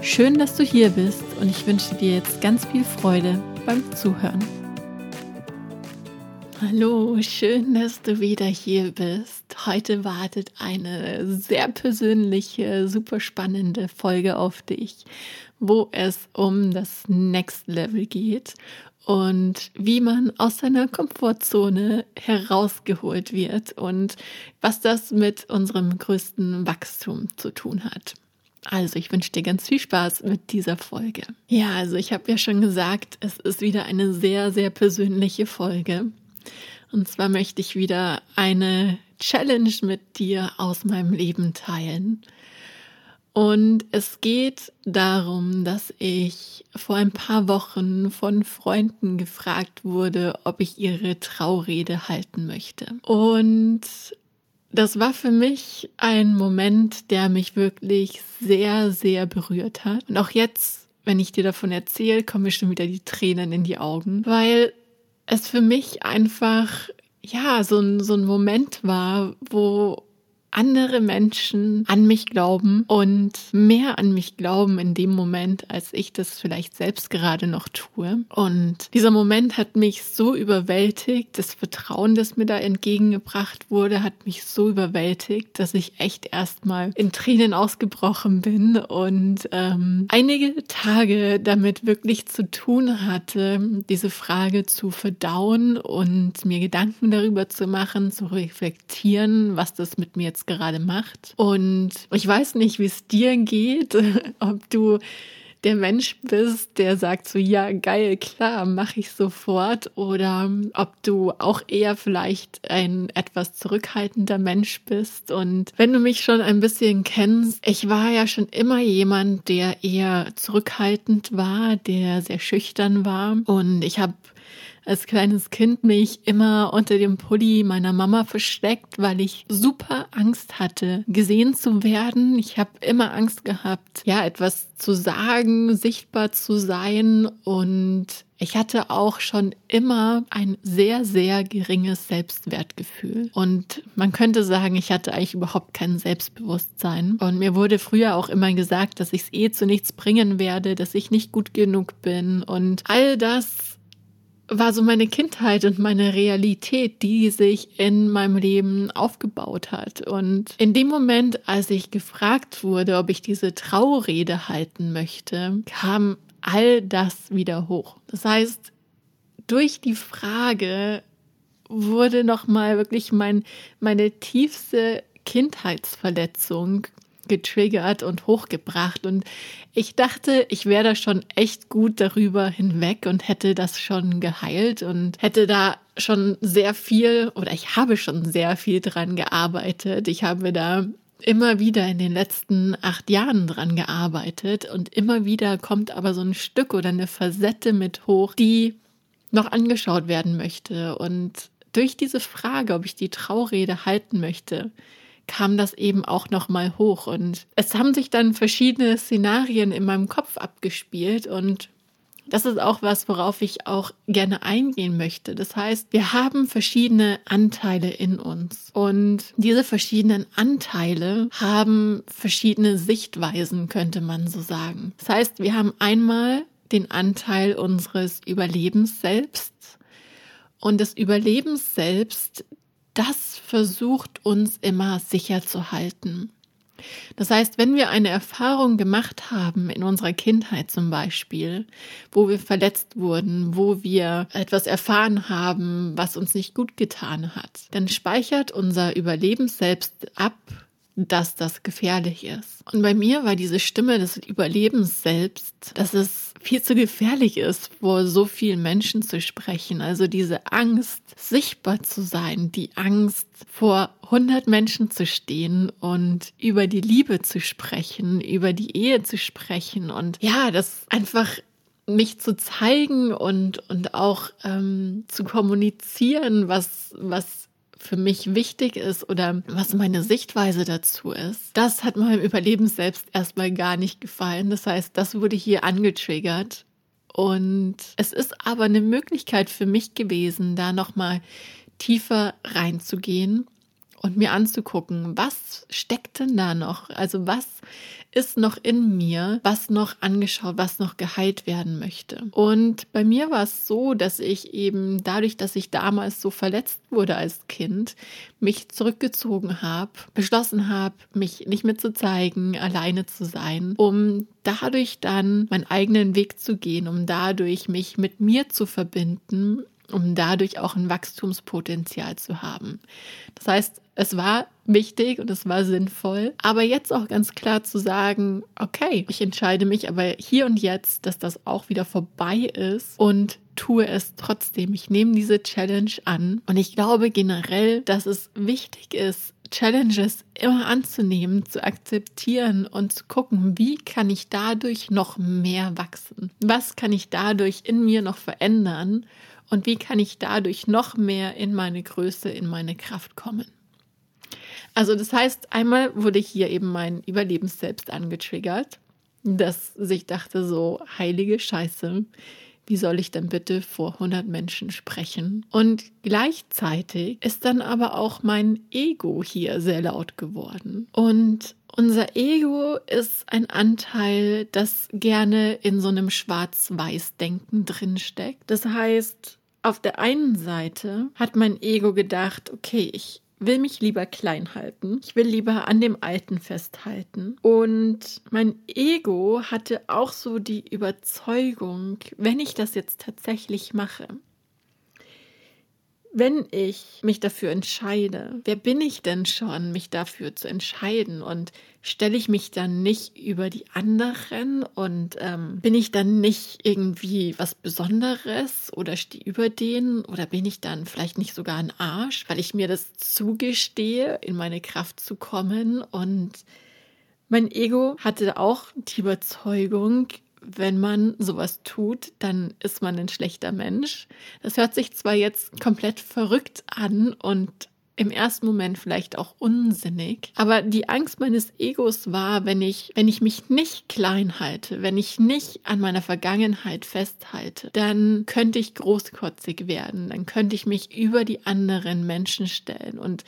Schön, dass du hier bist und ich wünsche dir jetzt ganz viel Freude beim Zuhören. Hallo, schön, dass du wieder hier bist. Heute wartet eine sehr persönliche, super spannende Folge auf dich, wo es um das Next Level geht und wie man aus seiner Komfortzone herausgeholt wird und was das mit unserem größten Wachstum zu tun hat. Also ich wünsche dir ganz viel Spaß mit dieser Folge. Ja, also ich habe ja schon gesagt, es ist wieder eine sehr, sehr persönliche Folge. Und zwar möchte ich wieder eine Challenge mit dir aus meinem Leben teilen. Und es geht darum, dass ich vor ein paar Wochen von Freunden gefragt wurde, ob ich ihre Traurede halten möchte. Und das war für mich ein Moment, der mich wirklich sehr, sehr berührt hat. Und auch jetzt, wenn ich dir davon erzähle, kommen mir schon wieder die Tränen in die Augen, weil es für mich einfach, ja, so ein, so ein Moment war, wo andere Menschen an mich glauben und mehr an mich glauben in dem Moment, als ich das vielleicht selbst gerade noch tue. Und dieser Moment hat mich so überwältigt, das Vertrauen, das mir da entgegengebracht wurde, hat mich so überwältigt, dass ich echt erstmal in Tränen ausgebrochen bin und ähm, einige Tage damit wirklich zu tun hatte, diese Frage zu verdauen und mir Gedanken darüber zu machen, zu reflektieren, was das mit mir jetzt gerade macht. Und ich weiß nicht, wie es dir geht, ob du der Mensch bist, der sagt so, ja, geil, klar, mache ich sofort. Oder ob du auch eher vielleicht ein etwas zurückhaltender Mensch bist. Und wenn du mich schon ein bisschen kennst, ich war ja schon immer jemand, der eher zurückhaltend war, der sehr schüchtern war. Und ich habe als kleines Kind mich immer unter dem Pulli meiner Mama versteckt, weil ich super Angst hatte, gesehen zu werden. Ich habe immer Angst gehabt, ja, etwas zu sagen, sichtbar zu sein und ich hatte auch schon immer ein sehr, sehr geringes Selbstwertgefühl. Und man könnte sagen, ich hatte eigentlich überhaupt kein Selbstbewusstsein. Und mir wurde früher auch immer gesagt, dass ich es eh zu nichts bringen werde, dass ich nicht gut genug bin. Und all das war so meine Kindheit und meine Realität, die sich in meinem Leben aufgebaut hat. Und in dem Moment, als ich gefragt wurde, ob ich diese Traurede halten möchte, kam all das wieder hoch. Das heißt, durch die Frage wurde nochmal wirklich mein, meine tiefste Kindheitsverletzung getriggert und hochgebracht. Und ich dachte, ich wäre da schon echt gut darüber hinweg und hätte das schon geheilt und hätte da schon sehr viel oder ich habe schon sehr viel dran gearbeitet. Ich habe da immer wieder in den letzten acht Jahren dran gearbeitet und immer wieder kommt aber so ein Stück oder eine Facette mit hoch, die noch angeschaut werden möchte. Und durch diese Frage, ob ich die Traurede halten möchte, kam das eben auch noch mal hoch und es haben sich dann verschiedene Szenarien in meinem Kopf abgespielt und das ist auch was, worauf ich auch gerne eingehen möchte. Das heißt, wir haben verschiedene Anteile in uns und diese verschiedenen Anteile haben verschiedene Sichtweisen, könnte man so sagen. Das heißt, wir haben einmal den Anteil unseres Überlebens selbst und das Überlebens selbst, das versucht uns immer sicher zu halten. Das heißt, wenn wir eine Erfahrung gemacht haben in unserer Kindheit zum Beispiel, wo wir verletzt wurden, wo wir etwas erfahren haben, was uns nicht gut getan hat, dann speichert unser Überlebensselbst ab, dass das gefährlich ist. Und bei mir war diese Stimme des Überlebens selbst, dass es viel zu gefährlich ist, vor so vielen Menschen zu sprechen. Also diese Angst, sichtbar zu sein, die Angst, vor 100 Menschen zu stehen und über die Liebe zu sprechen, über die Ehe zu sprechen und ja, das einfach mich zu zeigen und, und auch ähm, zu kommunizieren, was, was für mich wichtig ist oder was meine Sichtweise dazu ist, das hat meinem Überleben selbst erstmal gar nicht gefallen. Das heißt, das wurde hier angetriggert. Und es ist aber eine Möglichkeit für mich gewesen, da nochmal tiefer reinzugehen und mir anzugucken, was steckt denn da noch? Also was ist noch in mir, was noch angeschaut, was noch geheilt werden möchte? Und bei mir war es so, dass ich eben dadurch, dass ich damals so verletzt wurde als Kind, mich zurückgezogen habe, beschlossen habe, mich nicht mehr zu zeigen, alleine zu sein, um dadurch dann meinen eigenen Weg zu gehen, um dadurch mich mit mir zu verbinden um dadurch auch ein Wachstumspotenzial zu haben. Das heißt, es war wichtig und es war sinnvoll, aber jetzt auch ganz klar zu sagen, okay, ich entscheide mich aber hier und jetzt, dass das auch wieder vorbei ist und tue es trotzdem. Ich nehme diese Challenge an und ich glaube generell, dass es wichtig ist, Challenges immer anzunehmen, zu akzeptieren und zu gucken, wie kann ich dadurch noch mehr wachsen? Was kann ich dadurch in mir noch verändern? Und wie kann ich dadurch noch mehr in meine Größe, in meine Kraft kommen? Also das heißt, einmal wurde hier eben mein Überlebensselbst angetriggert, dass ich dachte so, heilige Scheiße, wie soll ich denn bitte vor 100 Menschen sprechen? Und gleichzeitig ist dann aber auch mein Ego hier sehr laut geworden. Und unser Ego ist ein Anteil, das gerne in so einem Schwarz-Weiß-Denken drinsteckt. Das heißt, auf der einen Seite hat mein Ego gedacht, okay, ich will mich lieber klein halten. Ich will lieber an dem Alten festhalten. Und mein Ego hatte auch so die Überzeugung, wenn ich das jetzt tatsächlich mache, wenn ich mich dafür entscheide, wer bin ich denn schon, mich dafür zu entscheiden? Und stelle ich mich dann nicht über die anderen? Und ähm, bin ich dann nicht irgendwie was Besonderes oder stehe über denen? Oder bin ich dann vielleicht nicht sogar ein Arsch, weil ich mir das zugestehe, in meine Kraft zu kommen? Und mein Ego hatte auch die Überzeugung, wenn man sowas tut, dann ist man ein schlechter Mensch. Das hört sich zwar jetzt komplett verrückt an und im ersten Moment vielleicht auch unsinnig, aber die Angst meines Egos war, wenn ich, wenn ich mich nicht klein halte, wenn ich nicht an meiner Vergangenheit festhalte, dann könnte ich großkotzig werden, dann könnte ich mich über die anderen Menschen stellen und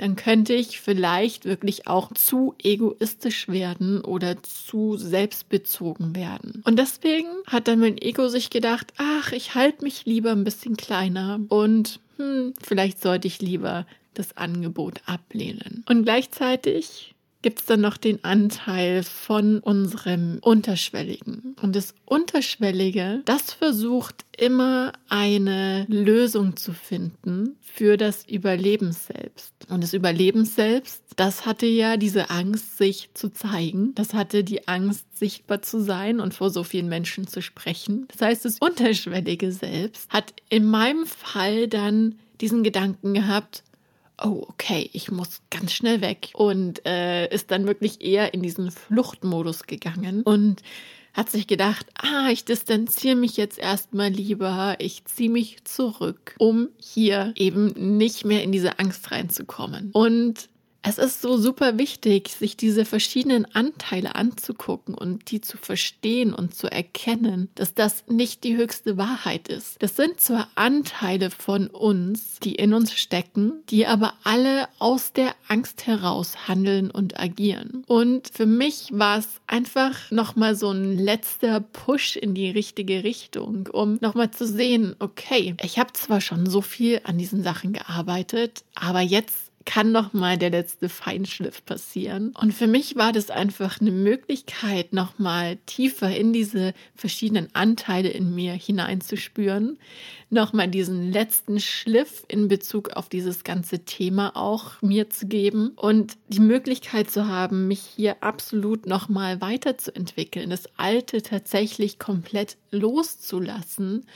dann könnte ich vielleicht wirklich auch zu egoistisch werden oder zu selbstbezogen werden. Und deswegen hat dann mein Ego sich gedacht, ach, ich halte mich lieber ein bisschen kleiner und hm, vielleicht sollte ich lieber das Angebot ablehnen. Und gleichzeitig gibt es dann noch den Anteil von unserem Unterschwelligen. Und das Unterschwellige, das versucht immer eine Lösung zu finden für das Überleben selbst. Und das Überleben selbst, das hatte ja diese Angst, sich zu zeigen. Das hatte die Angst, sichtbar zu sein und vor so vielen Menschen zu sprechen. Das heißt, das Unterschwellige selbst hat in meinem Fall dann diesen Gedanken gehabt, oh, okay, ich muss ganz schnell weg und äh, ist dann wirklich eher in diesen Fluchtmodus gegangen und hat sich gedacht, ah, ich distanziere mich jetzt erstmal lieber, ich ziehe mich zurück, um hier eben nicht mehr in diese Angst reinzukommen. Und es ist so super wichtig, sich diese verschiedenen Anteile anzugucken und die zu verstehen und zu erkennen, dass das nicht die höchste Wahrheit ist. Das sind zwar Anteile von uns, die in uns stecken, die aber alle aus der Angst heraus handeln und agieren. Und für mich war es einfach nochmal so ein letzter Push in die richtige Richtung, um nochmal zu sehen, okay, ich habe zwar schon so viel an diesen Sachen gearbeitet, aber jetzt kann noch mal der letzte Feinschliff passieren. Und für mich war das einfach eine Möglichkeit, noch mal tiefer in diese verschiedenen Anteile in mir hineinzuspüren, noch mal diesen letzten Schliff in Bezug auf dieses ganze Thema auch mir zu geben und die Möglichkeit zu haben, mich hier absolut noch mal weiterzuentwickeln, das Alte tatsächlich komplett loszulassen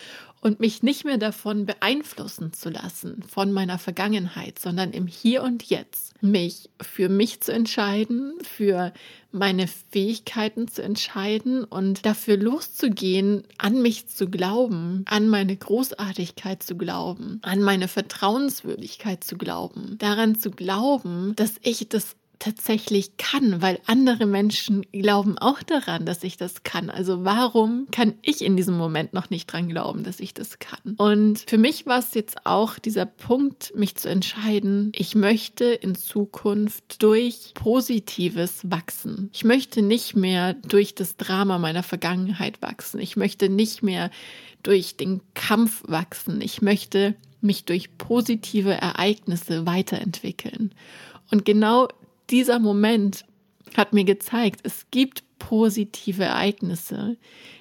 und mich nicht mehr davon beeinflussen zu lassen von meiner Vergangenheit, sondern im Hier und Jetzt mich für mich zu entscheiden, für meine Fähigkeiten zu entscheiden und dafür loszugehen, an mich zu glauben, an meine Großartigkeit zu glauben, an meine Vertrauenswürdigkeit zu glauben, daran zu glauben, dass ich das tatsächlich kann, weil andere Menschen glauben auch daran, dass ich das kann. Also warum kann ich in diesem Moment noch nicht dran glauben, dass ich das kann? Und für mich war es jetzt auch dieser Punkt, mich zu entscheiden, ich möchte in Zukunft durch Positives wachsen. Ich möchte nicht mehr durch das Drama meiner Vergangenheit wachsen. Ich möchte nicht mehr durch den Kampf wachsen. Ich möchte mich durch positive Ereignisse weiterentwickeln. Und genau dieser Moment hat mir gezeigt, es gibt positive Ereignisse,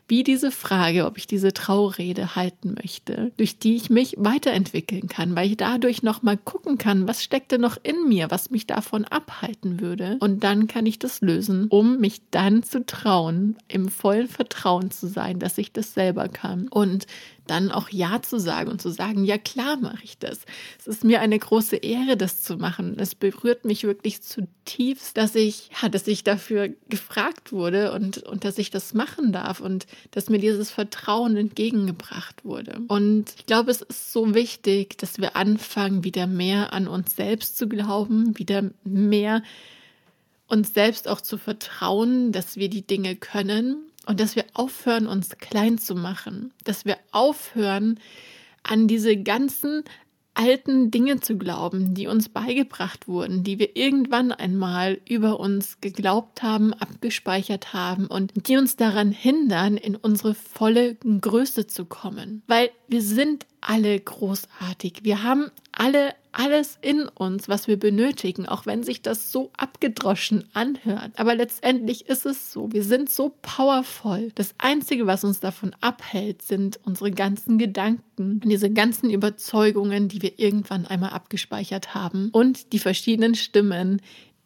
wie diese Frage, ob ich diese Traurede halten möchte, durch die ich mich weiterentwickeln kann, weil ich dadurch noch mal gucken kann, was steckte noch in mir, was mich davon abhalten würde und dann kann ich das lösen, um mich dann zu trauen, im vollen Vertrauen zu sein, dass ich das selber kann und dann auch Ja zu sagen und zu sagen, ja klar mache ich das. Es ist mir eine große Ehre, das zu machen. Es berührt mich wirklich zutiefst, dass ich, ja, dass ich dafür gefragt wurde und, und dass ich das machen darf und dass mir dieses Vertrauen entgegengebracht wurde. Und ich glaube, es ist so wichtig, dass wir anfangen, wieder mehr an uns selbst zu glauben, wieder mehr uns selbst auch zu vertrauen, dass wir die Dinge können und dass wir aufhören, uns klein zu machen, dass wir aufhören, an diese ganzen alten Dinge zu glauben, die uns beigebracht wurden, die wir irgendwann einmal über uns geglaubt haben, abgespeichert haben und die uns daran hindern, in unsere volle Größe zu kommen. Weil wir sind alle großartig. Wir haben alle alles in uns, was wir benötigen, auch wenn sich das so abgedroschen anhört. Aber letztendlich ist es so. Wir sind so powervoll. Das Einzige, was uns davon abhält, sind unsere ganzen Gedanken, diese ganzen Überzeugungen, die wir irgendwann einmal abgespeichert haben und die verschiedenen Stimmen,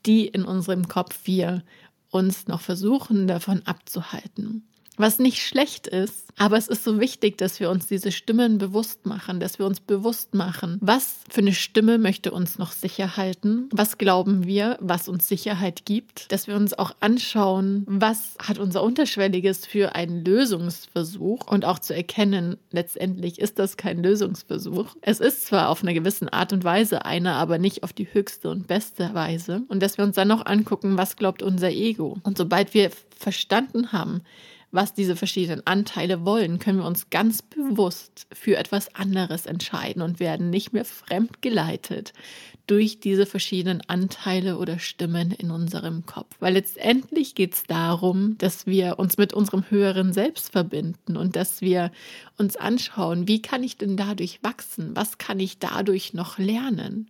die in unserem Kopf wir uns noch versuchen davon abzuhalten. Was nicht schlecht ist, aber es ist so wichtig, dass wir uns diese Stimmen bewusst machen, dass wir uns bewusst machen, was für eine Stimme möchte uns noch sicher halten, was glauben wir, was uns Sicherheit gibt, dass wir uns auch anschauen, was hat unser Unterschwelliges für einen Lösungsversuch und auch zu erkennen, letztendlich ist das kein Lösungsversuch. Es ist zwar auf einer gewissen Art und Weise einer, aber nicht auf die höchste und beste Weise. Und dass wir uns dann noch angucken, was glaubt unser Ego. Und sobald wir verstanden haben, was diese verschiedenen Anteile wollen, können wir uns ganz bewusst für etwas anderes entscheiden und werden nicht mehr fremd geleitet durch diese verschiedenen Anteile oder Stimmen in unserem Kopf. Weil letztendlich geht es darum, dass wir uns mit unserem höheren Selbst verbinden und dass wir uns anschauen, wie kann ich denn dadurch wachsen? Was kann ich dadurch noch lernen?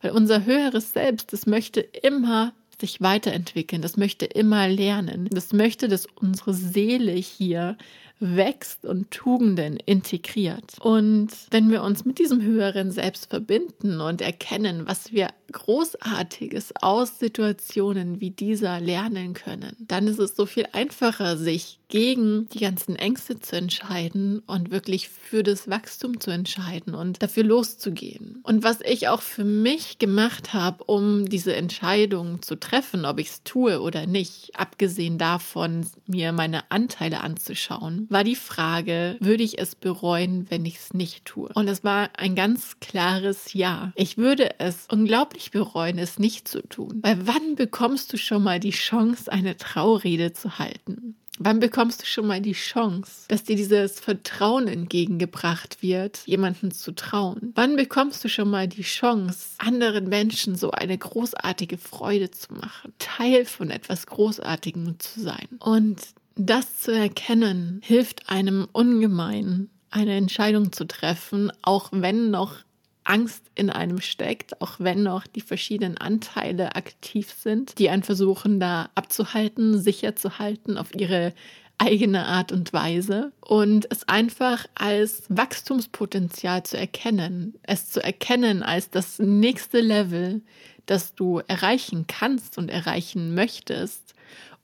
Weil unser höheres Selbst, das möchte immer sich weiterentwickeln, das möchte immer lernen, das möchte, dass unsere Seele hier wächst und Tugenden integriert. Und wenn wir uns mit diesem höheren Selbst verbinden und erkennen, was wir Großartiges aus Situationen wie dieser lernen können, dann ist es so viel einfacher, sich gegen die ganzen Ängste zu entscheiden und wirklich für das Wachstum zu entscheiden und dafür loszugehen. Und was ich auch für mich gemacht habe, um diese Entscheidung zu treffen, ob ich es tue oder nicht, abgesehen davon, mir meine Anteile anzuschauen, war die Frage, würde ich es bereuen, wenn ich es nicht tue? Und es war ein ganz klares Ja. Ich würde es unglaublich bereuen, es nicht zu tun. Weil wann bekommst du schon mal die Chance, eine Traurede zu halten? Wann bekommst du schon mal die Chance, dass dir dieses Vertrauen entgegengebracht wird, jemanden zu trauen? Wann bekommst du schon mal die Chance, anderen Menschen so eine großartige Freude zu machen, Teil von etwas Großartigem zu sein? Und das zu erkennen, hilft einem ungemein, eine Entscheidung zu treffen, auch wenn noch Angst in einem steckt, auch wenn noch die verschiedenen Anteile aktiv sind, die einen versuchen, da abzuhalten, sicher zu halten auf ihre eigene Art und Weise und es einfach als Wachstumspotenzial zu erkennen, es zu erkennen als das nächste Level, das du erreichen kannst und erreichen möchtest.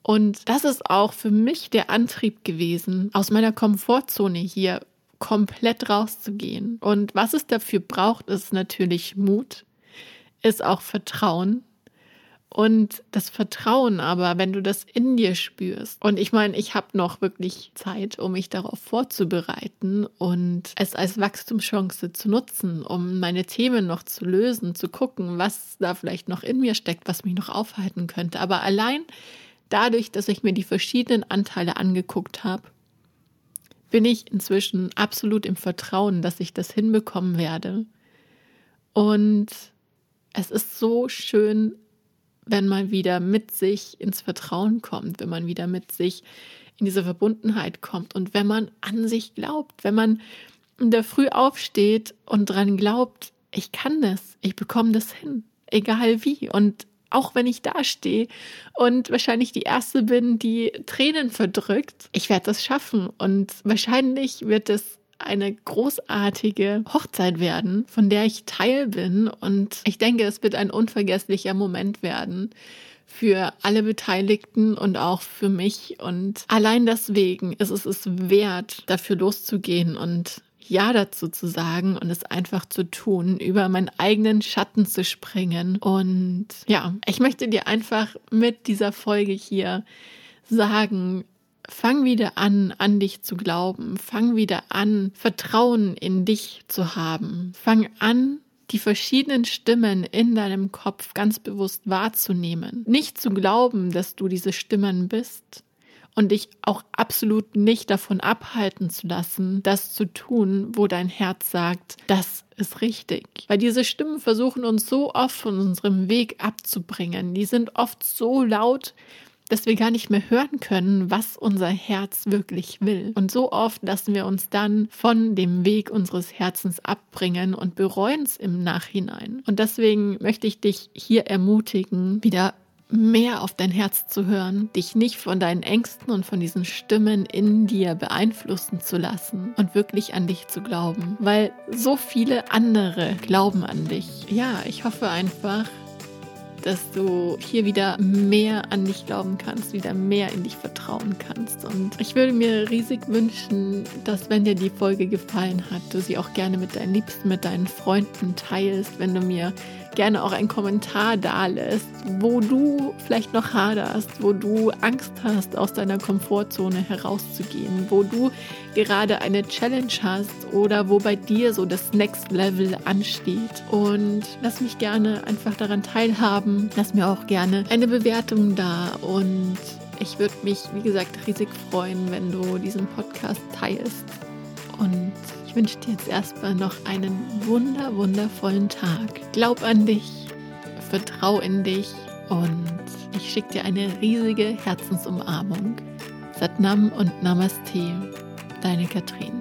Und das ist auch für mich der Antrieb gewesen, aus meiner Komfortzone hier komplett rauszugehen. Und was es dafür braucht, ist natürlich Mut, ist auch Vertrauen. Und das Vertrauen aber, wenn du das in dir spürst. Und ich meine, ich habe noch wirklich Zeit, um mich darauf vorzubereiten und es als Wachstumschance zu nutzen, um meine Themen noch zu lösen, zu gucken, was da vielleicht noch in mir steckt, was mich noch aufhalten könnte. Aber allein dadurch, dass ich mir die verschiedenen Anteile angeguckt habe, bin ich inzwischen absolut im Vertrauen, dass ich das hinbekommen werde. Und es ist so schön, wenn man wieder mit sich ins Vertrauen kommt, wenn man wieder mit sich in diese Verbundenheit kommt und wenn man an sich glaubt, wenn man in der Früh aufsteht und dran glaubt, ich kann das, ich bekomme das hin, egal wie. Und auch wenn ich da stehe und wahrscheinlich die Erste bin, die Tränen verdrückt, ich werde das schaffen und wahrscheinlich wird es eine großartige Hochzeit werden, von der ich Teil bin. Und ich denke, es wird ein unvergesslicher Moment werden für alle Beteiligten und auch für mich. Und allein deswegen ist es es wert, dafür loszugehen und ja dazu zu sagen und es einfach zu tun, über meinen eigenen Schatten zu springen. Und ja, ich möchte dir einfach mit dieser Folge hier sagen, fang wieder an, an dich zu glauben. Fang wieder an, Vertrauen in dich zu haben. Fang an, die verschiedenen Stimmen in deinem Kopf ganz bewusst wahrzunehmen. Nicht zu glauben, dass du diese Stimmen bist, und dich auch absolut nicht davon abhalten zu lassen, das zu tun, wo dein Herz sagt, das ist richtig. Weil diese Stimmen versuchen uns so oft von unserem Weg abzubringen. Die sind oft so laut, dass wir gar nicht mehr hören können, was unser Herz wirklich will. Und so oft lassen wir uns dann von dem Weg unseres Herzens abbringen und bereuen es im Nachhinein. Und deswegen möchte ich dich hier ermutigen, wieder mehr auf dein Herz zu hören, dich nicht von deinen Ängsten und von diesen Stimmen in dir beeinflussen zu lassen und wirklich an dich zu glauben, weil so viele andere glauben an dich. Ja, ich hoffe einfach, dass du hier wieder mehr an dich glauben kannst, wieder mehr in dich vertrauen kannst. Und ich würde mir riesig wünschen, dass wenn dir die Folge gefallen hat, du sie auch gerne mit deinen Liebsten, mit deinen Freunden teilst, wenn du mir gerne auch einen Kommentar da lässt, wo du vielleicht noch haderst, wo du Angst hast, aus deiner Komfortzone herauszugehen, wo du gerade eine Challenge hast oder wo bei dir so das Next Level ansteht. Und lass mich gerne einfach daran teilhaben. Lass mir auch gerne eine Bewertung da und ich würde mich, wie gesagt, riesig freuen, wenn du diesen Podcast teilst. Und ich wünsche dir jetzt erstmal noch einen wunder, wundervollen Tag. Glaub an dich, vertrau in dich und ich schicke dir eine riesige Herzensumarmung. Satnam und Namaste, deine Katrin.